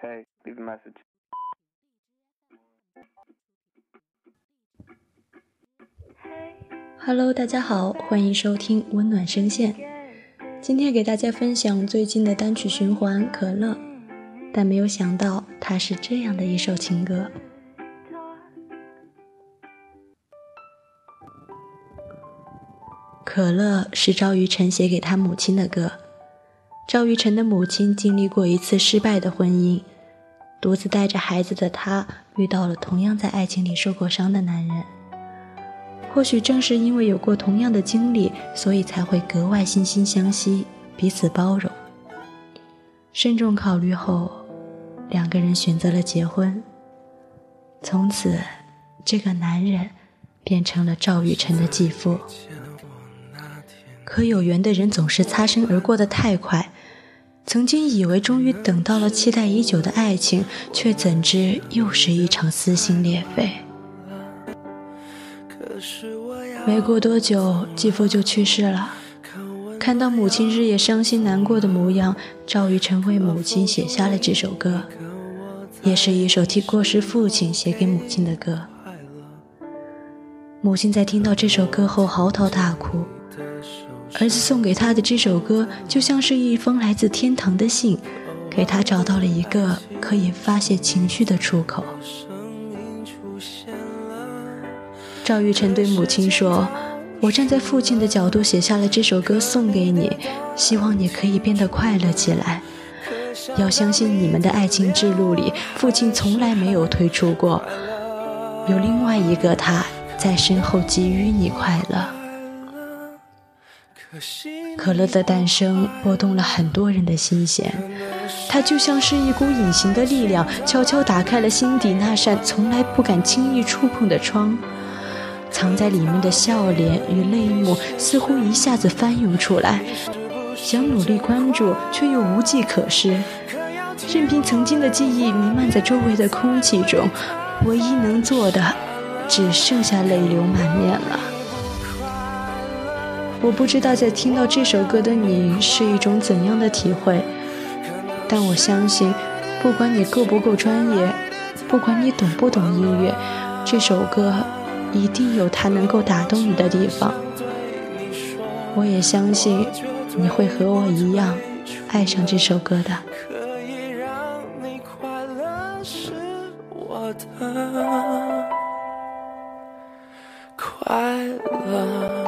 Hey, leave a message. Hello，大家好，欢迎收听温暖声线。今天给大家分享最近的单曲循环《可乐》，但没有想到它是这样的一首情歌。可乐是赵玉成写给他母亲的歌。赵玉成的母亲经历过一次失败的婚姻，独自带着孩子的她遇到了同样在爱情里受过伤的男人。或许正是因为有过同样的经历，所以才会格外惺惺相惜，彼此包容。慎重考虑后，两个人选择了结婚。从此，这个男人变成了赵雨辰的继父。可有缘的人总是擦身而过的太快，曾经以为终于等到了期待已久的爱情，却怎知又是一场撕心裂肺。没过多久，继父就去世了。看到母亲日夜伤心难过的模样，赵宇辰为母亲写下了这首歌，也是一首替过世父亲写给母亲的歌。母亲在听到这首歌后嚎啕大哭，儿子送给他的这首歌就像是一封来自天堂的信，给他找到了一个可以发泄情绪的出口。赵玉成对母亲说：“我站在父亲的角度写下了这首歌送给你，希望你可以变得快乐起来。要相信你们的爱情之路里，父亲从来没有退出过，有另外一个他在身后给予你快乐。”可乐的诞生拨动了很多人的心弦，它就像是一股隐形的力量，悄悄打开了心底那扇从来不敢轻易触碰的窗。藏在里面的笑脸与泪目，似乎一下子翻涌出来。想努力关注，却又无计可施。任凭曾经的记忆弥漫在周围的空气中，唯一能做的，只剩下泪流满面了。我不知道在听到这首歌的你是一种怎样的体会，但我相信，不管你够不够专业，不管你懂不懂音乐，这首歌。一定有它能够打动你的地方，我也相信你会和我一样爱上这首歌的。快乐。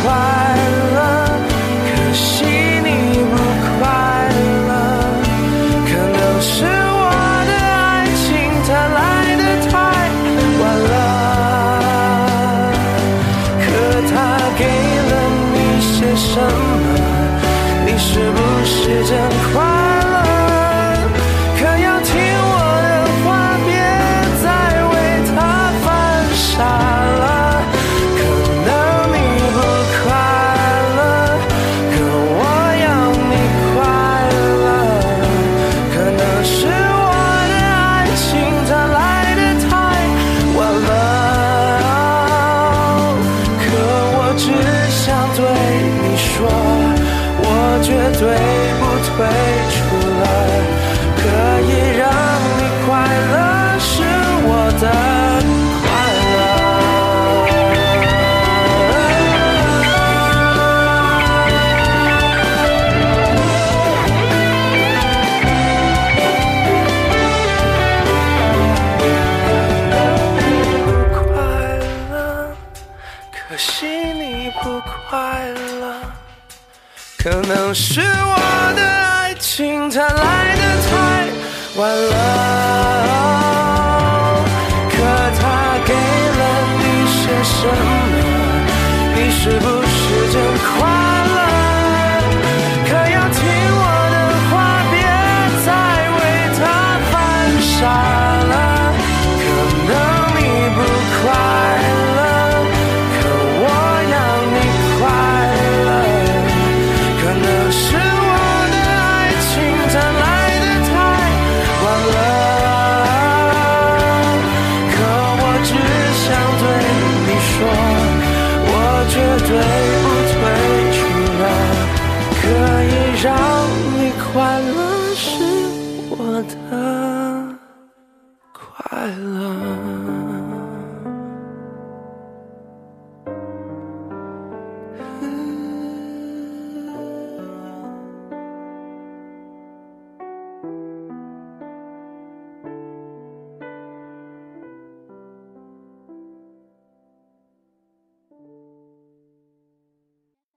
快乐，可惜你不快乐，可能是我的爱情它来的太晚了。可他给了你些什么，你是不是真快乐？绝对不退出来。可可是我的爱情它来的太晚了可他给了你些什么？你是不退不退出了可以让你快乐是我的快乐。